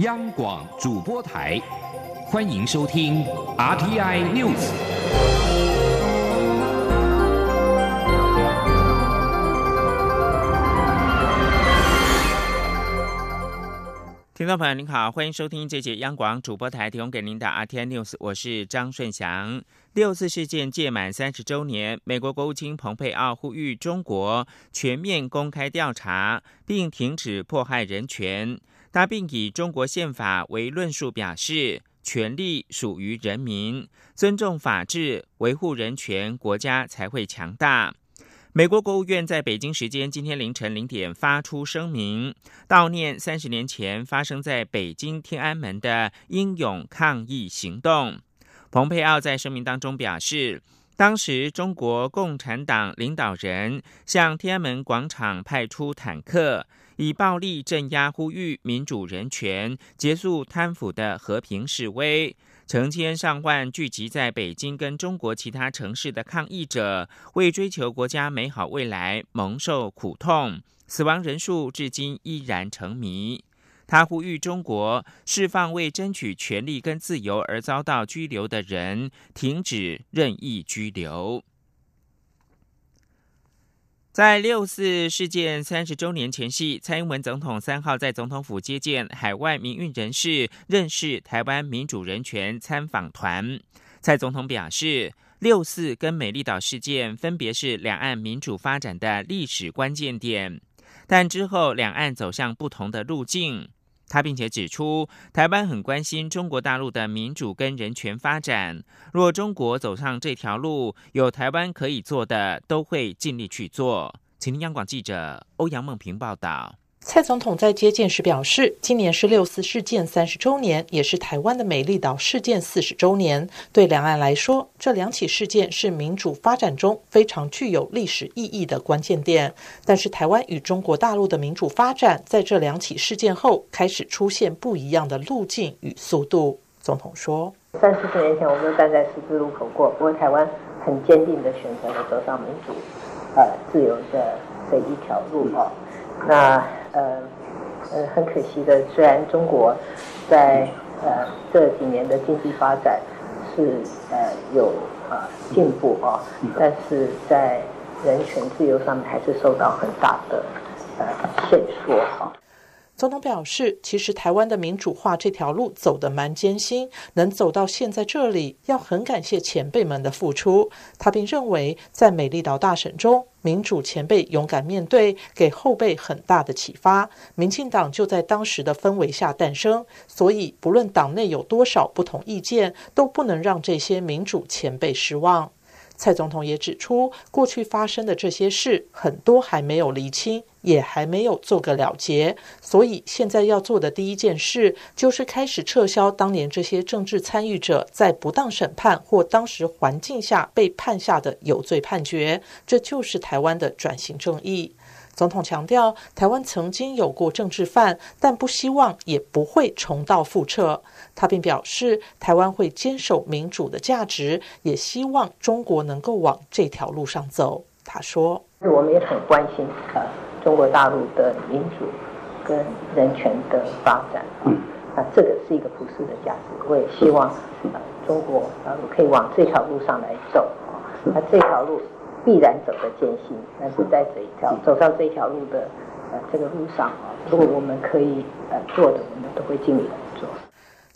央广主播台，欢迎收听 RTI News。听众朋友您好，欢迎收听这节央广主播台提供给您的 RTI News，我是张顺祥。六四事件届满三十周年，美国国务卿蓬佩奥呼吁中国全面公开调查，并停止迫害人权。他并以中国宪法为论述，表示权力属于人民，尊重法治，维护人权，国家才会强大。美国国务院在北京时间今天凌晨零点发出声明，悼念三十年前发生在北京天安门的英勇抗议行动。蓬佩奥在声明当中表示，当时中国共产党领导人向天安门广场派出坦克，以暴力镇压呼吁民主人权、结束贪腐的和平示威。成千上万聚集在北京跟中国其他城市的抗议者，为追求国家美好未来蒙受苦痛，死亡人数至今依然成谜。他呼吁中国释放为争取权利跟自由而遭到拘留的人，停止任意拘留。在六四事件三十周年前夕，蔡英文总统三号在总统府接见海外民运人士，认识台湾民主人权参访团。蔡总统表示，六四跟美丽岛事件分别是两岸民主发展的历史关键点，但之后两岸走向不同的路径。他并且指出，台湾很关心中国大陆的民主跟人权发展。若中国走上这条路，有台湾可以做的，都会尽力去做。请听央广记者欧阳梦平报道。蔡总统在接见时表示，今年是六四事件三十周年，也是台湾的美丽岛事件四十周年。对两岸来说，这两起事件是民主发展中非常具有历史意义的关键点。但是，台湾与中国大陆的民主发展在这两起事件后开始出现不一样的路径与速度。总统说：“三四十年前，我们都站在十字路口过，不过台湾很坚定的选择了走上民主、呃自由的这一条路啊。那。”呃，呃，很可惜的，虽然中国在呃这几年的经济发展是呃有呃进步啊，但是在人权自由上面还是受到很大的呃限缩哈。总统表示，其实台湾的民主化这条路走得蛮艰辛，能走到现在这里，要很感谢前辈们的付出。他并认为，在美丽岛大选中，民主前辈勇敢面对，给后辈很大的启发。民进党就在当时的氛围下诞生，所以不论党内有多少不同意见，都不能让这些民主前辈失望。蔡总统也指出，过去发生的这些事，很多还没有厘清，也还没有做个了结。所以，现在要做的第一件事，就是开始撤销当年这些政治参与者在不当审判或当时环境下被判下的有罪判决。这就是台湾的转型正义。总统强调，台湾曾经有过政治犯，但不希望也不会重蹈覆辙。他并表示，台湾会坚守民主的价值，也希望中国能够往这条路上走。他说：“我们也很关心呃中国大陆的民主跟人权的发展，嗯，啊，这个是一个普世的价值。我也希望呃中国大陆可以往这条路上来走啊，那这条路。”必然走得艰辛，但是在这一条走上这一条路的呃这个路上啊，如果我们可以呃做的，我们都会尽力。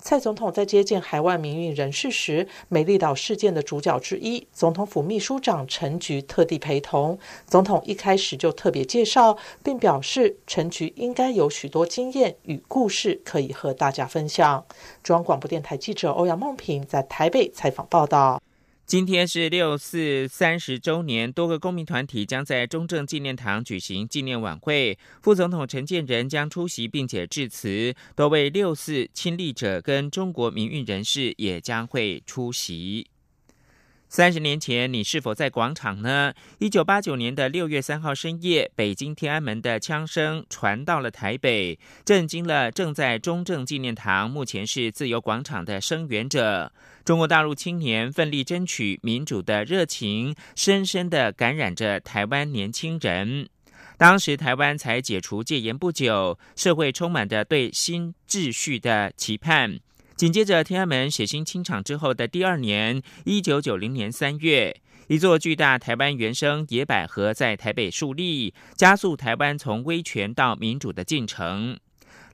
蔡总统在接见海外民运人士时，美丽岛事件的主角之一，总统府秘书长陈菊特地陪同。总统一开始就特别介绍，并表示陈菊应该有许多经验与故事可以和大家分享。中央广播电台记者欧阳梦平在台北采访报道。今天是六四三十周年，多个公民团体将在中正纪念堂举行纪念晚会。副总统陈建仁将出席并且致辞，多位六四亲历者跟中国民运人士也将会出席。三十年前，你是否在广场呢？一九八九年的六月三号深夜，北京天安门的枪声传到了台北，震惊了正在中正纪念堂（目前是自由广场）的声援者。中国大陆青年奋力争取民主的热情，深深的感染着台湾年轻人。当时台湾才解除戒严不久，社会充满着对新秩序的期盼。紧接着天安门血腥清场之后的第二年，一九九零年三月，一座巨大台湾原生野百合在台北树立，加速台湾从威权到民主的进程。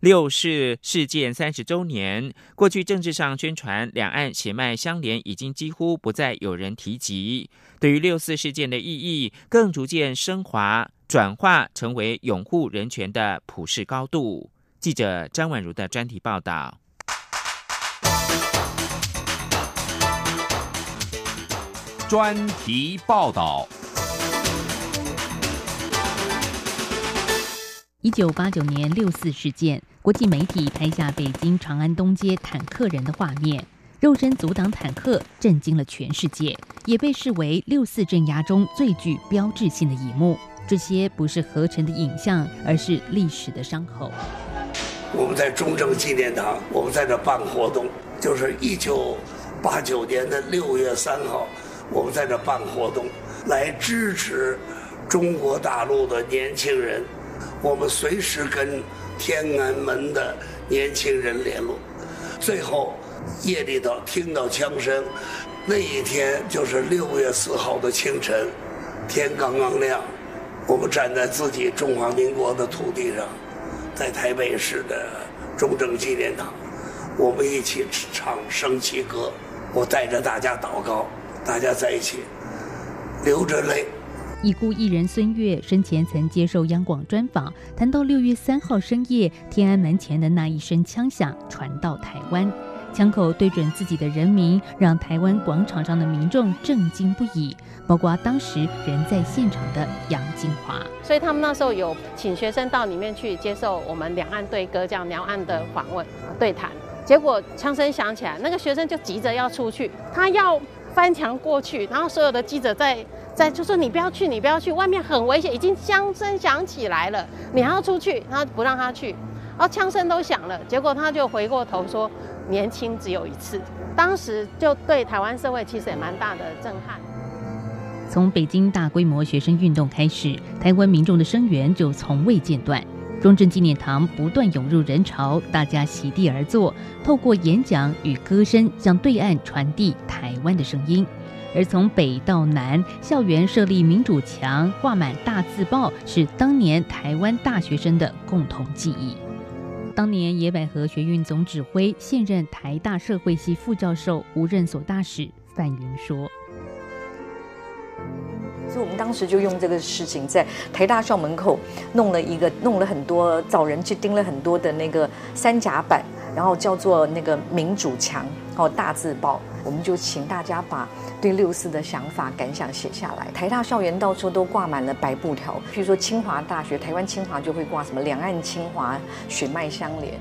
六四事件三十周年，过去政治上宣传两岸血脉相连，已经几乎不再有人提及。对于六四事件的意义，更逐渐升华、转化成为拥护人权的普世高度。记者张婉如的专题报道。专题报道。一九八九年六四事件，国际媒体拍下北京长安东街坦克人的画面，肉身阻挡坦克，震惊了全世界，也被视为六四镇压中最具标志性的一幕。这些不是合成的影像，而是历史的伤口。我们在中正纪念堂，我们在这办活动，就是一九八九年的六月三号，我们在这办活动，来支持中国大陆的年轻人。我们随时跟天安门的年轻人联络，最后夜里头听到枪声，那一天就是六月四号的清晨，天刚刚亮，我们站在自己中华民国的土地上，在台北市的中正纪念堂，我们一起唱升旗歌，我带着大家祷告，大家在一起流着泪。已故艺人孙悦生前曾接受央广专访，谈到六月三号深夜天安门前的那一声枪响传到台湾，枪口对准自己的人民，让台湾广场上的民众震惊不已，包括当时人在现场的杨金华。所以他们那时候有请学生到里面去接受我们两岸对歌这样两岸的访问对谈，结果枪声响起来，那个学生就急着要出去，他要翻墙过去，然后所有的记者在。在就说你不要去，你不要去，外面很危险，已经枪声响起来了，你还要出去，然后不让他去，然后枪声都响了，结果他就回过头说，年轻只有一次，当时就对台湾社会其实也蛮大的震撼。从北京大规模学生运动开始，台湾民众的声援就从未间断，中正纪念堂不断涌入人潮，大家席地而坐，透过演讲与歌声向对岸传递台台湾的声音。而从北到南，校园设立民主墙，挂满大字报，是当年台湾大学生的共同记忆。当年野百合学运总指挥、现任台大社会系副教授、无任所大使范云说：“所以我们当时就用这个事情，在台大校门口弄了一个，弄了很多，找人去钉了很多的那个三甲板，然后叫做那个民主墙，哦，大字报。我们就请大家把。”对六四的想法感想写下来。台大校园到处都挂满了白布条，譬如说清华大学，台湾清华就会挂什么“两岸清华，血脉相连”。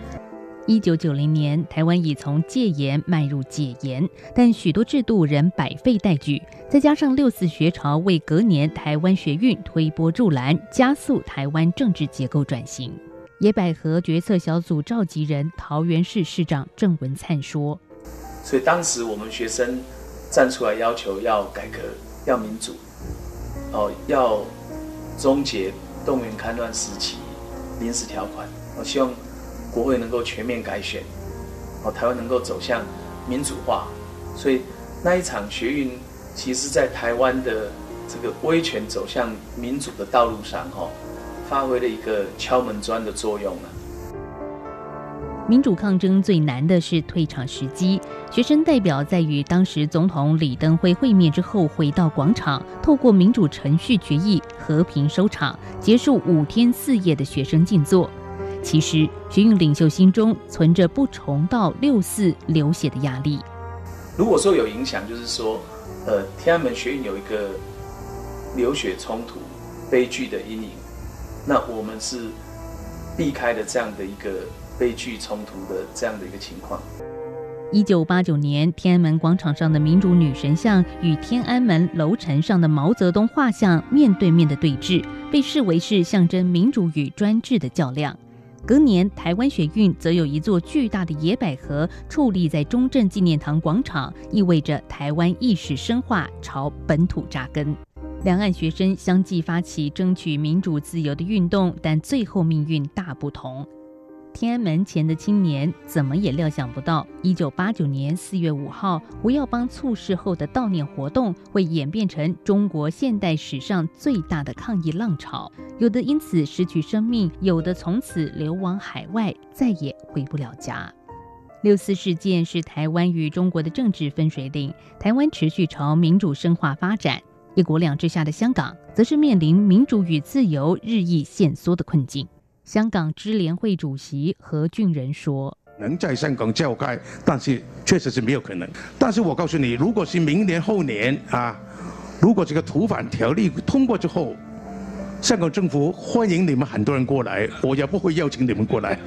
一九九零年，台湾已从戒严迈入解严，但许多制度仍百废待举。再加上六四学潮为隔年台湾学运推波助澜，加速台湾政治结构转型。野百合决策小组召集人桃园市市长郑文灿说：“所以当时我们学生。”站出来要求要改革、要民主，哦，要终结动员戡乱时期临时条款。我希望国会能够全面改选，哦，台湾能够走向民主化。所以那一场学运，其实在台湾的这个威权走向民主的道路上，哈，发挥了一个敲门砖的作用了。民主抗争最难的是退场时机。学生代表在与当时总统李登辉会面之后，回到广场，透过民主程序决议和平收场，结束五天四夜的学生静坐。其实，学运领袖心中存着不重蹈六四流血的压力。如果说有影响，就是说，呃，天安门学运有一个流血冲突、悲剧的阴影，那我们是避开了这样的一个。悲剧冲突的这样的一个情况。一九八九年，天安门广场上的民主女神像与天安门楼层上的毛泽东画像面对面的对峙，被视为是象征民主与专制的较量。隔年，台湾学运则有一座巨大的野百合矗立在中正纪念堂广场，意味着台湾意识深化朝本土扎根。两岸学生相继发起争取民主自由的运动，但最后命运大不同。天安门前的青年怎么也料想不到，一九八九年四月五号胡耀邦猝逝后的悼念活动会演变成中国现代史上最大的抗议浪潮。有的因此失去生命，有的从此流亡海外，再也回不了家。六四事件是台湾与中国的政治分水岭，台湾持续朝民主深化发展，一国两制下的香港则是面临民主与自由日益限缩的困境。香港支联会主席何俊仁说：“能在香港召开，但是确实是没有可能。但是我告诉你，如果是明年后年啊，如果这个土反条例通过之后，香港政府欢迎你们很多人过来，我也不会邀请你们过来。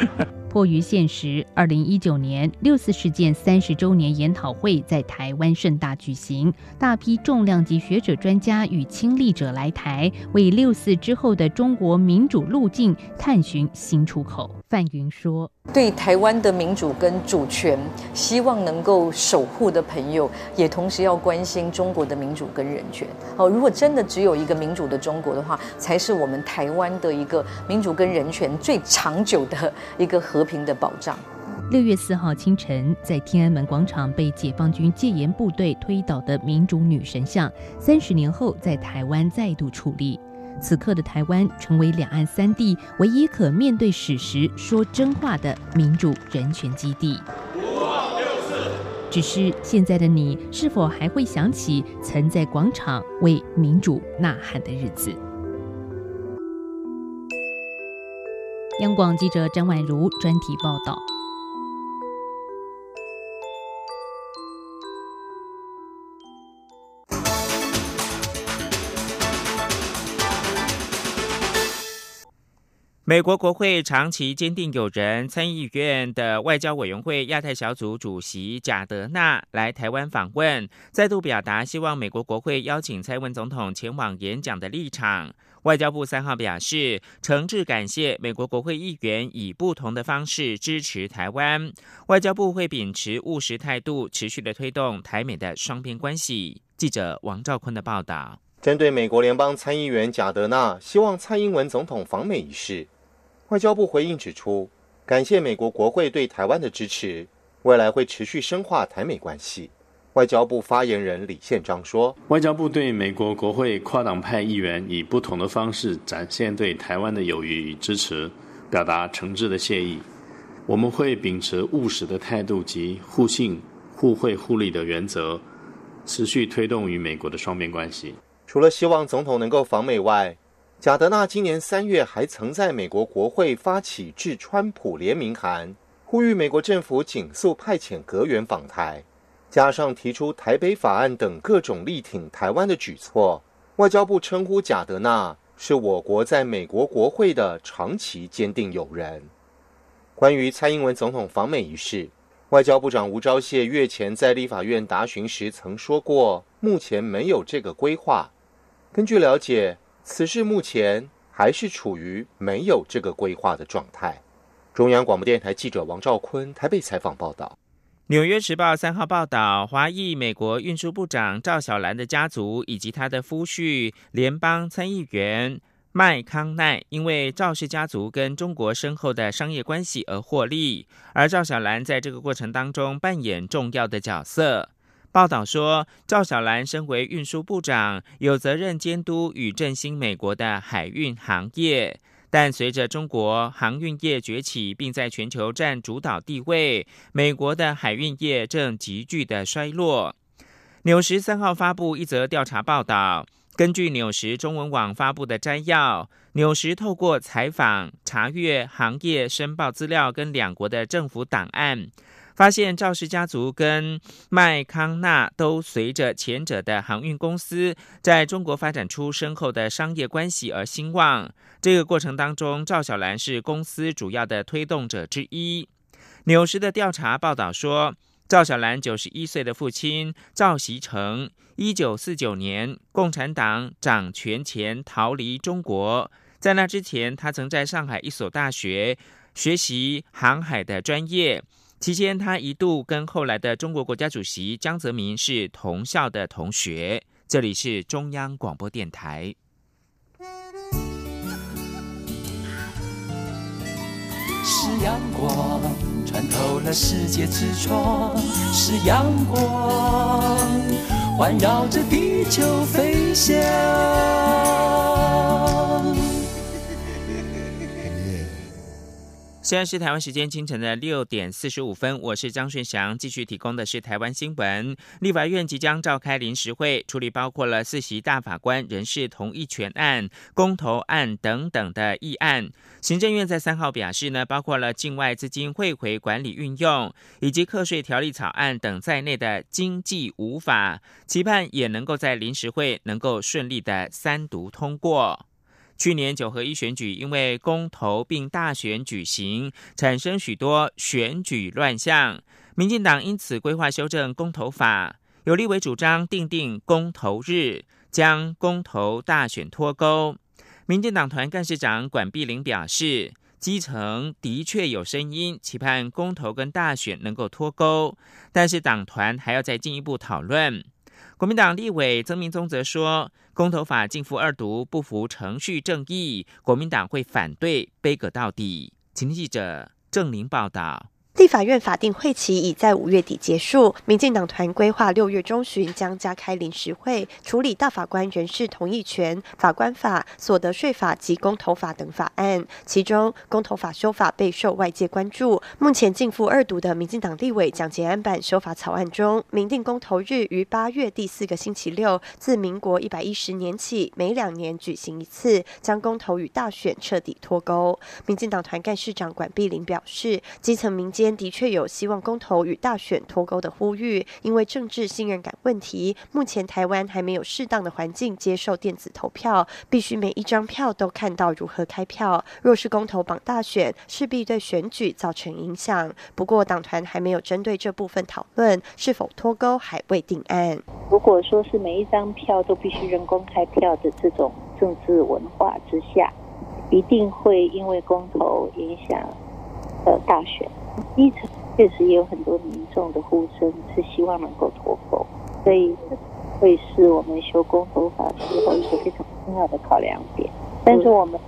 ”迫于现实，二零一九年六四事件三十周年研讨会在台湾盛大举行，大批重量级学者、专家与亲历者来台，为六四之后的中国民主路径探寻新出口。范云说：“对台湾的民主跟主权，希望能够守护的朋友，也同时要关心中国的民主跟人权。哦，如果真的只有一个民主的中国的话，才是我们台湾的一个民主跟人权最长久的一个和平的保障。”六月四号清晨，在天安门广场被解放军戒严部队推倒的民主女神像，三十年后在台湾再度矗立。此刻的台湾成为两岸三地唯一可面对史实、说真话的民主人权基地。只是现在的你，是否还会想起曾在广场为民主呐喊的日子？央广记者张婉如专题报道。美国国会长期坚定友人、参议院的外交委员会亚太小组主席贾德纳来台湾访问，再度表达希望美国国会邀请蔡文总统前往演讲的立场。外交部三号表示，诚挚感谢美国国会议员以不同的方式支持台湾，外交部会秉持务实态度，持续的推动台美的双边关系。记者王兆坤的报道。针对美国联邦参议员贾德纳希望蔡英文总统访美一事。外交部回应指出，感谢美国国会对台湾的支持，未来会持续深化台美关系。外交部发言人李宪章说：“外交部对美国国会跨党派议员以不同的方式展现对台湾的友谊与支持，表达诚挚的谢意。我们会秉持务实的态度及互信、互惠、互利的原则，持续推动与美国的双边关系。除了希望总统能够访美外，”贾德纳今年三月还曾在美国国会发起致川普联名函，呼吁美国政府紧速派遣阁员访台，加上提出台北法案等各种力挺台湾的举措。外交部称呼贾德纳是我国在美国国会的长期坚定友人。关于蔡英文总统访美一事，外交部长吴钊燮月前在立法院答询时曾说过，目前没有这个规划。根据了解。此事目前还是处于没有这个规划的状态。中央广播电台记者王兆坤台北采访报道。纽约时报三号报道，华裔美国运输部长赵小兰的家族以及他的夫婿联邦参议员麦康奈，因为赵氏家族跟中国深厚的商业关系而获利，而赵小兰在这个过程当中扮演重要的角色。报道说，赵小兰身为运输部长，有责任监督与振兴美国的海运行业。但随着中国航运业崛起，并在全球占主导地位，美国的海运业正急剧的衰落。纽时三号发布一则调查报道，根据纽时中文网发布的摘要，纽时透过采访、查阅行业申报资料跟两国的政府档案。发现赵氏家族跟麦康纳都随着前者的航运公司在中国发展出深厚的商业关系而兴旺。这个过程当中，赵小兰是公司主要的推动者之一。纽时的调查报道说，赵小兰九十一岁的父亲赵锡成，一九四九年共产党掌权前逃离中国，在那之前，他曾在上海一所大学学习航海的专业。期间，他一度跟后来的中国国家主席江泽民是同校的同学。这里是中央广播电台。是阳光穿透了世界之窗，是阳光环绕着地球飞翔。现在是台湾时间清晨的六点四十五分，我是张顺祥，继续提供的是台湾新闻。立法院即将召开临时会，处理包括了四席大法官人事同意权案、公投案等等的议案。行政院在三号表示呢，包括了境外资金汇回管理运用以及课税条例草案等在内的经济无法，期盼也能够在临时会能够顺利的三读通过。去年九合一选举因为公投并大选举行，产生许多选举乱象。民进党因此规划修正公投法，有立委主张定定公投日，将公投大选脱钩。民进党团干事长管碧玲表示，基层的确有声音，期盼公投跟大选能够脱钩，但是党团还要再进一步讨论。国民党立委曾明宗则说，公投法进赴二读不服程序正义，国民党会反对，背戈到底。请记者郑玲报道。立法院法定会期已在五月底结束，民进党团规划六月中旬将加开临时会，处理大法官人事同意权、法官法、所得税法及公投法等法案。其中，公投法修法备受外界关注。目前进赴二读的民进党立委蒋捷安版修法草案中，明定公投日于八月第四个星期六，自民国一百一十年起每两年举行一次，将公投与大选彻底脱钩。民进党团干事长管碧玲表示，基层民间。的确有希望公投与大选脱钩的呼吁，因为政治信任感问题，目前台湾还没有适当的环境接受电子投票，必须每一张票都看到如何开票。若是公投绑大选，势必对选举造成影响。不过党团还没有针对这部分讨论，是否脱钩还未定案。如果说是每一张票都必须人工开票的这种政治文化之下，一定会因为公投影响呃大选。基层确实也有很多民众的呼声，是希望能够脱钩，所以会是我们修公投法时候一个非常重要的考量点。但是我们。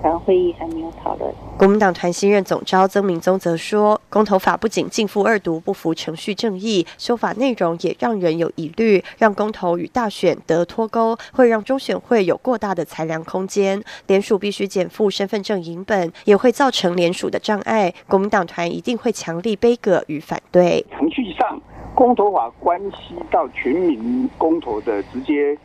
团会议还没有讨论。国民党团新任总召曾明宗则说，公投法不仅进赴二读不符程序正义，修法内容也让人有疑虑，让公投与大选得脱钩，会让中选会有过大的裁量空间。联署必须减负身份证影本，也会造成联署的障碍。国民党团一定会强力背戈与反对。程序上，公投法关系到全民公投的直接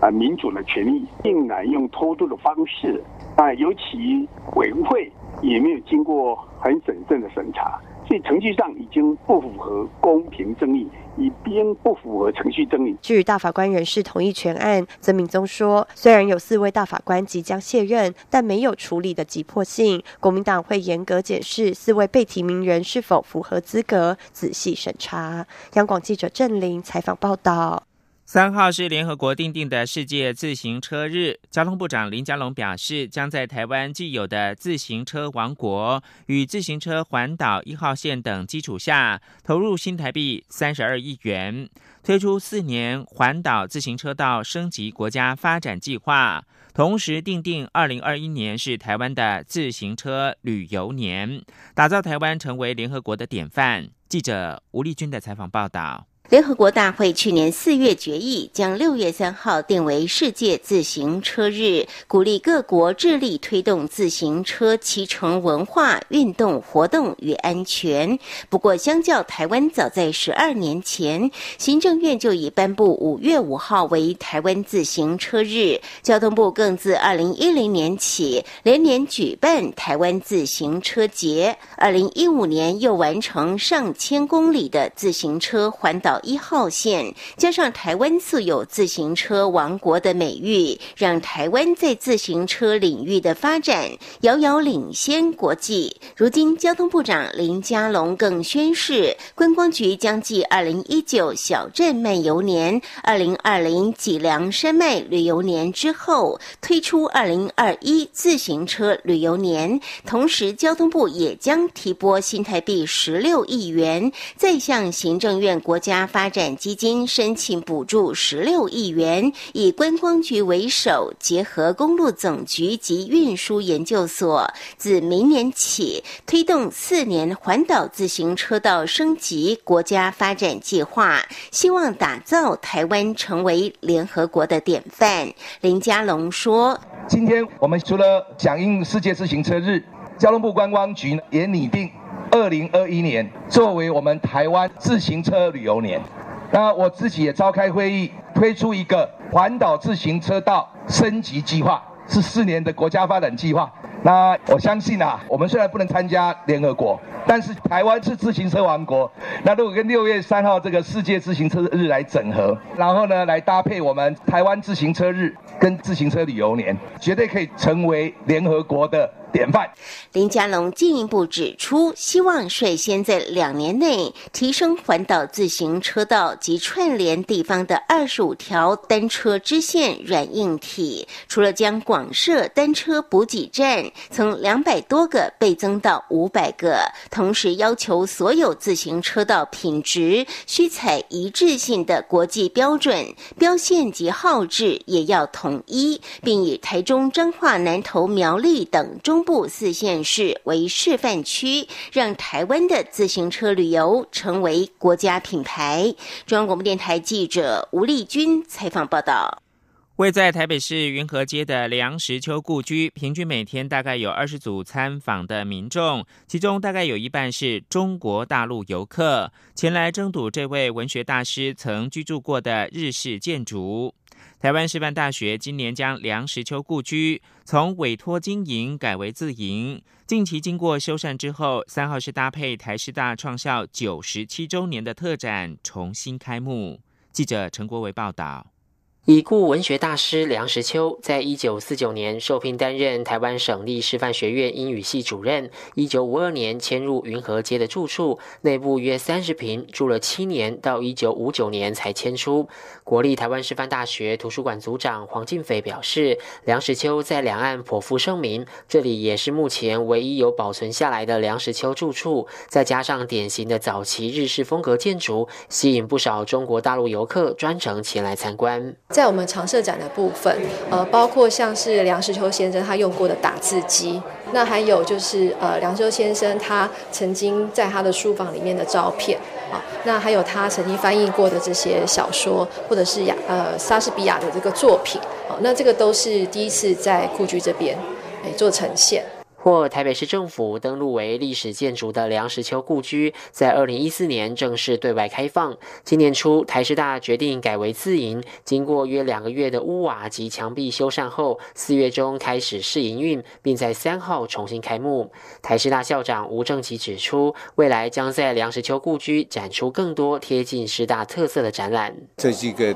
啊民主的权利，竟然用偷渡的方式。啊，尤其委员会也没有经过很审慎的审查，所以程序上已经不符合公平正义，已经不符合程序正义。据大法官人事同意全案，曾敏宗说，虽然有四位大法官即将卸任，但没有处理的急迫性。国民党会严格检视四位被提名人是否符合资格，仔细审查。央广记者郑玲采访报道。三号是联合国定定的世界自行车日，交通部长林佳龙表示，将在台湾既有的自行车王国与自行车环岛一号线等基础下，投入新台币三十二亿元，推出四年环岛自行车道升级国家发展计划，同时定定二零二一年是台湾的自行车旅游年，打造台湾成为联合国的典范。记者吴丽君的采访报道。联合国大会去年四月决议，将六月三号定为世界自行车日，鼓励各国致力推动自行车骑乘文化、运动活动与安全。不过，相较台湾，早在十二年前，行政院就已颁布五月五号为台湾自行车日，交通部更自二零一零年起连年举办台湾自行车节，二零一五年又完成上千公里的自行车环岛。一号线加上台湾素有自行车王国的美誉，让台湾在自行车领域的发展遥遥领先国际。如今，交通部长林佳龙更宣示，观光局将继二零一九小镇漫游年、二零二零脊梁山脉旅游年之后，推出二零二一自行车旅游年。同时，交通部也将提拨新台币十六亿元，再向行政院国家。发展基金申请补助十六亿元，以观光局为首，结合公路总局及运输研究所，自明年起推动四年环岛自行车道升级国家发展计划，希望打造台湾成为联合国的典范。林佳龙说：“今天我们除了响应世界自行车日，交通部观光局也拟定。”二零二一年作为我们台湾自行车旅游年，那我自己也召开会议，推出一个环岛自行车道升级计划，是四年的国家发展计划。那我相信啊，我们虽然不能参加联合国，但是台湾是自行车王国。那如果跟六月三号这个世界自行车日来整合，然后呢来搭配我们台湾自行车日跟自行车旅游年，绝对可以成为联合国的。典范。林佳龙进一步指出，希望率先在两年内提升环岛自行车道及串联地方的二十五条单车支线软硬体。除了将广设单车补给站，从两百多个倍增到五百个，同时要求所有自行车道品质需采一致性的国际标准，标线及号志也要统一，并以台中、彰化、南投、苗栗等中。部四县市为示范区，让台湾的自行车旅游成为国家品牌。中央广播电台记者吴丽君采访报道。位在台北市云和街的梁实秋故居，平均每天大概有二十组参访的民众，其中大概有一半是中国大陆游客，前来争睹这位文学大师曾居住过的日式建筑。台湾师范大学今年将梁实秋故居从委托经营改为自营，近期经过修缮之后，三号是搭配台师大创校九十七周年的特展重新开幕。记者陈国维报道。已故文学大师梁实秋，在一九四九年受聘担任台湾省立师范学院英语系主任。一九五二年迁入云和街的住处，内部约三十平，住了七年，到一九五九年才迁出。国立台湾师范大学图书馆组长黄进斐表示，梁实秋在两岸颇负盛名，这里也是目前唯一有保存下来的梁实秋住处。再加上典型的早期日式风格建筑，吸引不少中国大陆游客专程前来参观。在我们常设展的部分，呃，包括像是梁实秋先生他用过的打字机，那还有就是呃梁实秋先生他曾经在他的书房里面的照片，啊，那还有他曾经翻译过的这些小说，或者是雅呃莎士比亚的这个作品，好，那这个都是第一次在故居这边哎做呈现。或台北市政府登录为历史建筑的梁实秋故居，在二零一四年正式对外开放。今年初，台师大决定改为自营，经过约两个月的屋瓦及墙壁修缮后，四月中开始试营运，并在三号重新开幕。台师大校长吴正奇指出，未来将在梁实秋故居展出更多贴近师大特色的展览。这是一个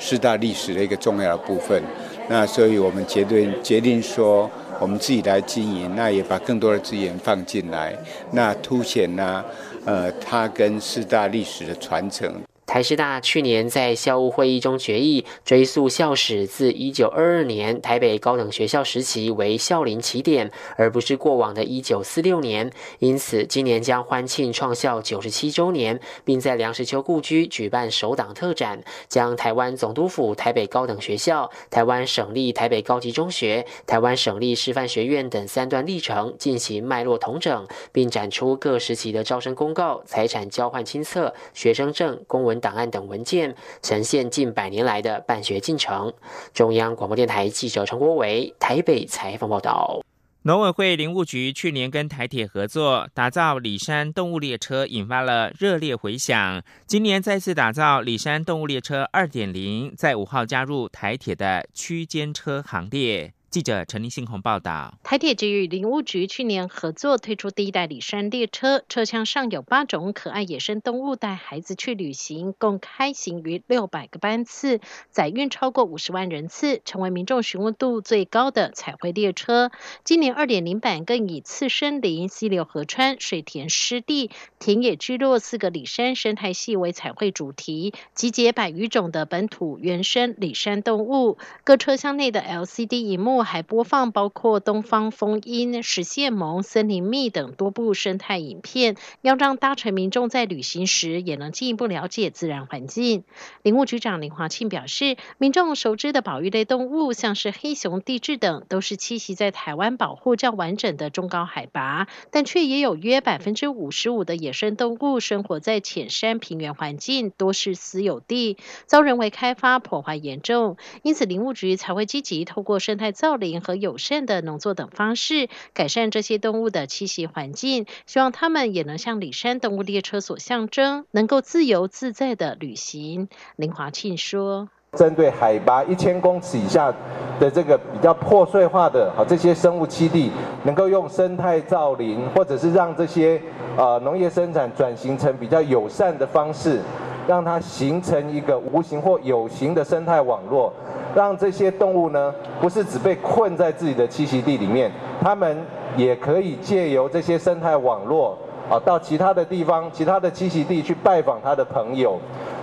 师大历史的一个重要的部分，那所以我们决定决定说。我们自己来经营，那也把更多的资源放进来，那凸显呢，呃，它跟四大历史的传承。台师大去年在校务会议中决议，追溯校史自一九二二年台北高等学校时期为校龄起点，而不是过往的一九四六年。因此，今年将欢庆创校九十七周年，并在梁实秋故居举办首档特展，将台湾总督府台北高等学校、台湾省立台北高级中学、台湾省立师范学院等三段历程进行脉络统整，并展出各时期的招生公告、财产交换清册、学生证、公文。档案等文件呈现近百年来的办学进程。中央广播电台记者陈国伟台北采访报道。农委会林务局去年跟台铁合作打造里山动物列车，引发了热烈回响。今年再次打造里山动物列车二点零，在五号加入台铁的区间车行列。记者陈立新鸿报道，台铁局与林务局去年合作推出第一代里山列车，车厢上有八种可爱野生动物带孩子去旅行，共开行于六百个班次，载运超过五十万人次，成为民众询问度最高的彩绘列车。今年二点零版更以次生林、溪流河川、水田湿地、田野聚落四个里山生态系为彩绘主题，集结百余种的本土原生里山动物。各车厢内的 LCD 荧幕。还播放包括东方风音、实现盟、森林蜜等多部生态影片，要让搭乘民众在旅行时也能进一步了解自然环境。林务局长林华庆表示，民众熟知的保育类动物，像是黑熊、地质等，都是栖息在台湾保护较完整的中高海拔，但却也有约百分之五十五的野生动物生活在浅山平原环境，多是私有地，遭人为开发破坏严重。因此，林务局才会积极透过生态造造林和友善的农作等方式，改善这些动物的栖息环境，希望它们也能像里山动物列车所象征，能够自由自在的旅行。林华庆说。针对海拔一千公尺以下的这个比较破碎化的啊这些生物栖地，能够用生态造林，或者是让这些呃农业生产转型成比较友善的方式，让它形成一个无形或有形的生态网络，让这些动物呢不是只被困在自己的栖息地里面，它们也可以借由这些生态网络啊到其他的地方、其他的栖息地去拜访它的朋友。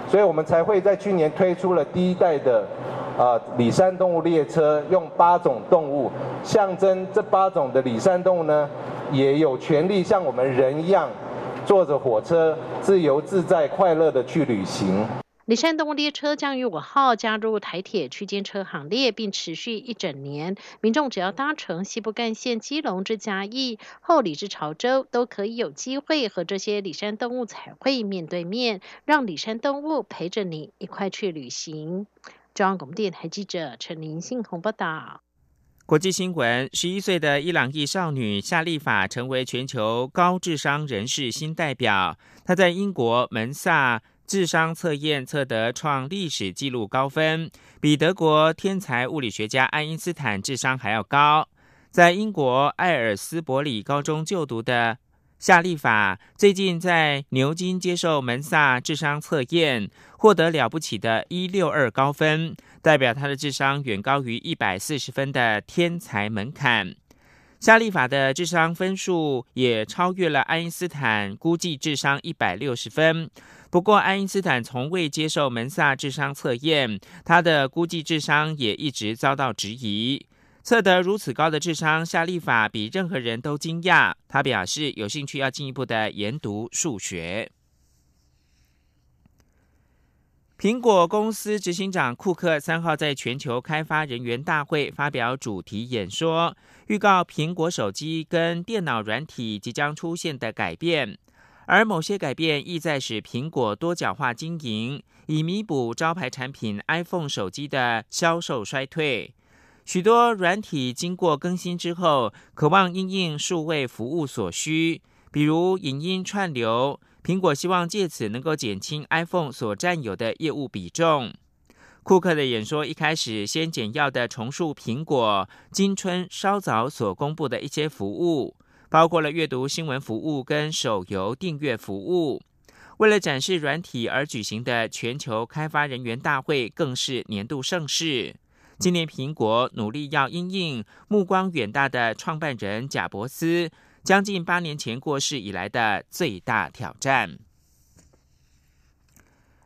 所以我们才会在去年推出了第一代的，啊，里山动物列车，用八种动物象征这八种的里山动物呢，也有权利像我们人一样，坐着火车自由自在、快乐的去旅行。里山动物列车将于五号加入台铁区间车行列，并持续一整年。民众只要搭乘西部干线基隆至嘉义、后里至潮州，都可以有机会和这些里山动物彩绘面对面，让里山动物陪着你一块去旅行。中央广播电台记者陈林信鸿报道。国际新闻：十一岁的伊朗裔少女夏利法成为全球高智商人士新代表。她在英国门萨。智商测验测得创历史纪录高分，比德国天才物理学家爱因斯坦智商还要高。在英国艾尔斯伯里高中就读的夏利法，最近在牛津接受门萨智商测验，获得了不起的一六二高分，代表他的智商远高于一百四十分的天才门槛。夏利法的智商分数也超越了爱因斯坦，估计智商一百六十分。不过，爱因斯坦从未接受门萨智商测验，他的估计智商也一直遭到质疑。测得如此高的智商，夏利法比任何人都惊讶。他表示有兴趣要进一步的研读数学。苹果公司执行长库克三号在全球开发人员大会发表主题演说，预告苹果手机跟电脑软体即将出现的改变。而某些改变意在使苹果多角化经营，以弥补招牌产品 iPhone 手机的销售衰退。许多软体经过更新之后，渴望因应数位服务所需，比如影音串流。苹果希望借此能够减轻 iPhone 所占有的业务比重。库克的演说一开始先简要的重述苹果今春稍早所公布的一些服务。包括了阅读新闻服务跟手游订阅服务。为了展示软体而举行的全球开发人员大会，更是年度盛事。今年苹果努力要因应目光远大的创办人贾伯斯将近八年前过世以来的最大挑战。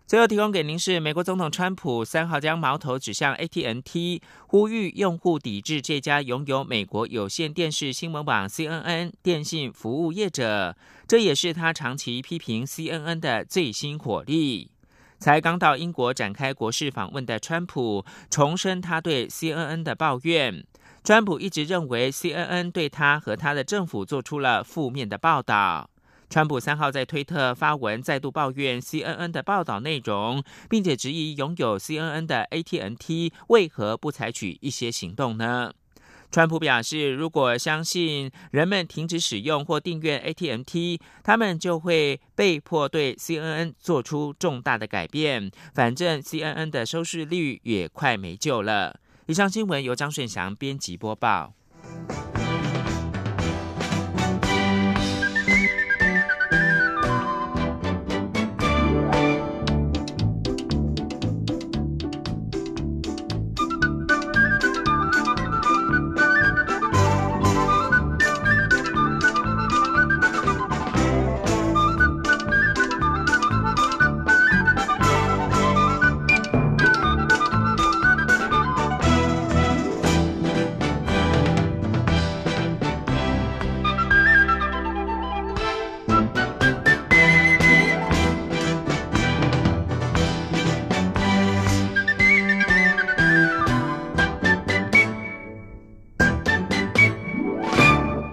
最后提供给您是美国总统川普三号将矛头指向 AT&T，呼吁用户抵制这家拥有美国有线电视新闻网 CNN 电信服务业者。这也是他长期批评 CNN 的最新火力。才刚到英国展开国事访问的川普，重申他对 CNN 的抱怨。川普一直认为 CNN 对他和他的政府做出了负面的报道。川普三号在推特发文，再度抱怨 CNN 的报道内容，并且质疑拥有 CNN 的 ATNT 为何不采取一些行动呢？川普表示，如果相信人们停止使用或订阅 AT&T，他们就会被迫对 CNN 做出重大的改变。反正 CNN 的收视率也快没救了。以上新闻由张顺祥编辑播报。